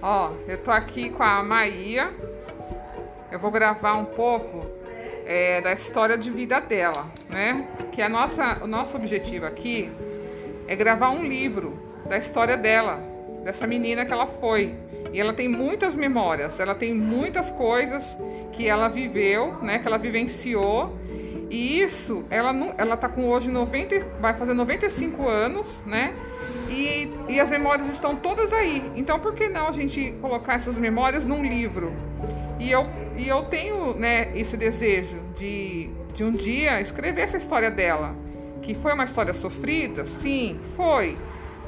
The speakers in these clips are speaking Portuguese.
Ó, eu tô aqui com a Maia. Eu vou gravar um pouco é, da história de vida dela, né? Que a nossa, o nosso objetivo aqui é gravar um livro da história dela, dessa menina que ela foi. E ela tem muitas memórias, ela tem muitas coisas que ela viveu, né? Que ela vivenciou. E isso, ela não, ela tá com hoje 90, vai fazer 95 anos, né? E, e as memórias estão todas aí. Então, por que não a gente colocar essas memórias num livro? E eu, e eu tenho né, esse desejo de, de um dia escrever essa história dela. Que foi uma história sofrida? Sim, foi.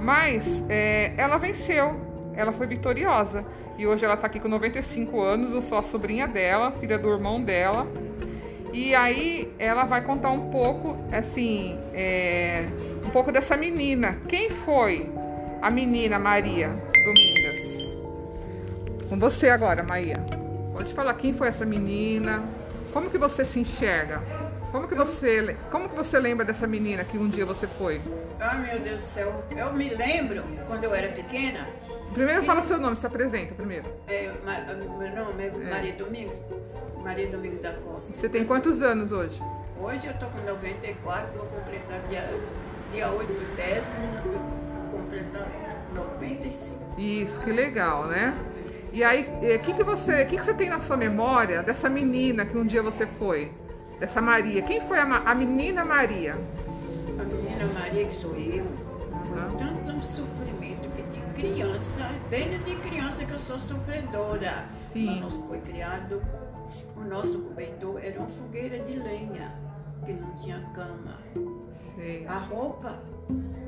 Mas é, ela venceu, ela foi vitoriosa. E hoje ela está aqui com 95 anos, eu sou a sobrinha dela, filha do irmão dela. E aí ela vai contar um pouco, assim, é, um pouco dessa menina. Quem foi a menina Maria Domingas? Com você agora, Maria. Pode falar quem foi essa menina? Como que você se enxerga? Como que você, como que você lembra dessa menina que um dia você foi? Ai meu Deus do céu, eu me lembro quando eu era pequena. Primeiro fala seu nome, se apresenta primeiro. É, meu nome é Maria Domingos. Maria Domingos da Costa. Você tem quantos anos hoje? Hoje eu tô com 94, vou completar dia dia 8 do 10, completando 95. Isso, que legal, né? E aí, o que, que, você, que, que você tem na sua memória dessa menina que um dia você foi? Dessa Maria. Quem foi a, a menina Maria? A menina Maria, que sou eu, criança, desde de criança que eu sou sofredora. Sim. Nós foi criado, o nosso cobertor era uma fogueira de lenha, que não tinha cama. Sim. A roupa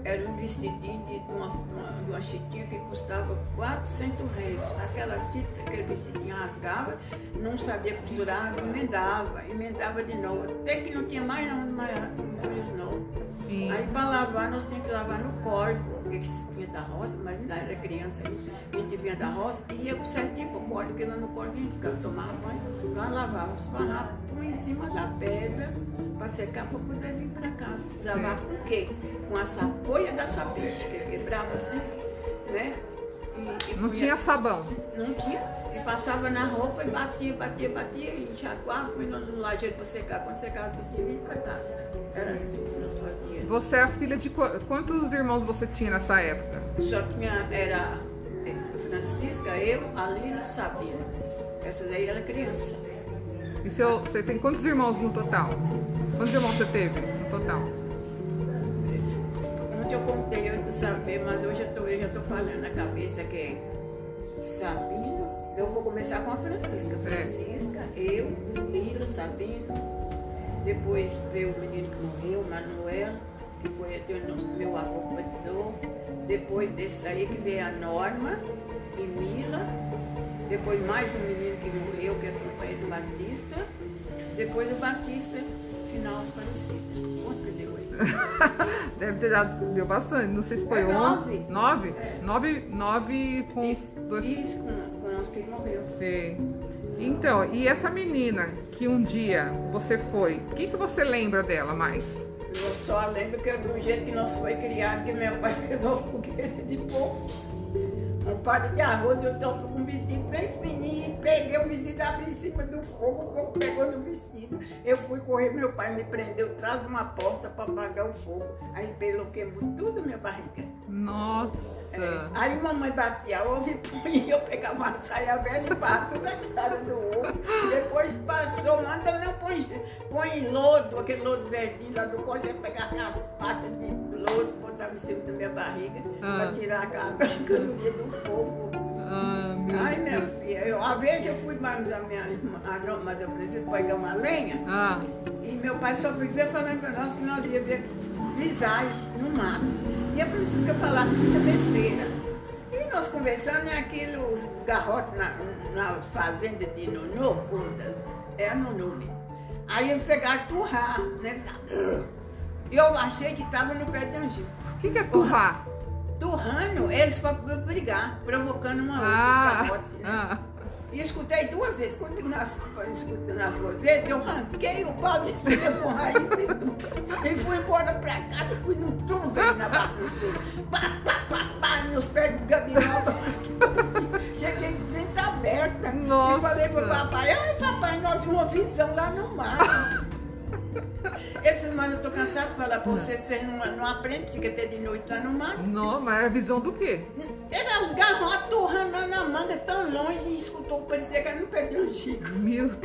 era um vestidinho de uma, uma, de uma chitinha que custava 400 reais. Aquela chita, aquele vestidinho rasgava, não sabia costurar, emendava, emendava de novo. Até que não tinha mais onde mais, mais novo. Aí para lavar, nós tínhamos que lavar no corpo, porque tinha da roça, mas ainda era criança aí, a gente vinha da roça e ia certinho pro corpo, porque lá no corpo a gente ficava, tomava banho, lá lavava os farrapos, em cima da pedra para secar para poder vir para casa. Lavar com o quê? Com a sapoia da sabicha, que quebrava assim, né? E, e não tinha sabão? Não tinha. E passava na roupa e batia, batia, batia, e enxaguava, põe no lajeiro para secar. Quando secava, vestia e para casa. Era Você é a filha de quantos irmãos você tinha nessa época? Só tinha, era eh, Francisca, eu, Alina, Sabina. Essas aí era criança. E seu, você tem quantos irmãos no total? Quantos irmãos você teve no total? Ontem eu contei, eu saber, mas hoje eu, tô, eu já estou falando na cabeça que é Sabino. Eu vou começar com a Francisca. É. Francisca, é. eu, Lila, Sabino. Depois veio o menino que morreu, Manuel, que foi até o meu avô que batizou. Depois desse aí que veio a Norma e Mila. Depois mais um menino que morreu, que é companheiro do Batista. Depois o Batista, final. Quantos que deu aí? Deve ter dado, deu bastante. Não sei se foi é um. Nove. Nove? É. Nove, nove com isso, dois. Isso, com, com que morreu. Sei. Então, e essa menina que um dia você foi, o que, que você lembra dela mais? Eu só lembro que do jeito que nós foi criado, que meu pai fez uma fogueira de porco um palho de arroz, eu topo com um vestido bem fininho, peguei o vestido, abri em cima do fogo, o fogo pegou no vestido. Eu fui correr, meu pai me prendeu atrás de uma porta para apagar o fogo. Aí pelo queimou tudo a minha barriga. Nossa! É. Aí mamãe batia ovo e punha, eu pegava uma saia velha e bato na cara do ovo. Depois passou, manda não põe, põe lodo, aquele lodo verdinho lá do corpo, eu pegava as patas de lodo, botava em cima da minha barriga ah. para tirar a cabra no dia do fogo. Ah, Ai, minha filha, eu, uma vez eu fui mais a minha irmã, mas eu preciso pegar uma lenha. Ah. E meu pai só vivia falando para nós que nós ia ver visagem no mato. E a Francisca falava muita besteira. Nós conversando, e aquilo, os garrotes na, na fazenda de Nunu, é Nunu mesmo. Aí eles pegaram turrar, né? Eu achei que estava no pé de angico. O que, que é turrar? Turrando eles para brigar, provocando uma outra, ah, os garrotes. Né? Ah. E escutei duas vezes. Quando nas, escutando as duas vezes, eu ranquei o pau de com raiz e tudo. E fui embora pra casa, fui no truque na bagunceira. Pá, pá, pá, pá, nos pés do gabinete. Cheguei de frente aberta. Nossa. E falei pro papai, ai papai, nós uma visão lá no mar. Eu disse, mas eu tô cansado de falar pra você, você não, não aprende, fica até de noite lá no mar. Não, mas a visão do quê? Era os garrotes torrando na manga tão longe e escutou, parecia que era no pé de um chico. Meu Deus.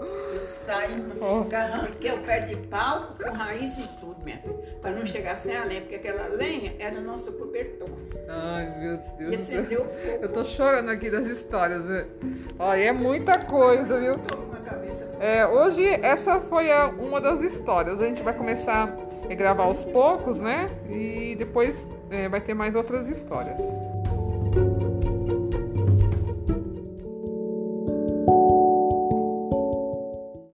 Eu saí, Ó. arranquei o pé de pau, com raiz e tudo, minha filha. Pra não chegar sem a lenha, porque aquela lenha era o nosso cobertor. Ai, meu Deus. E acendeu o fogo. Eu tô chorando aqui das histórias. Olha, é muita coisa, viu? É, hoje essa foi a- uma das histórias. A gente vai começar a gravar aos poucos, né? E depois é, vai ter mais outras histórias.